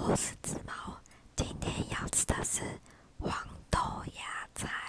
我是紫毛今天要吃的是黄豆芽菜。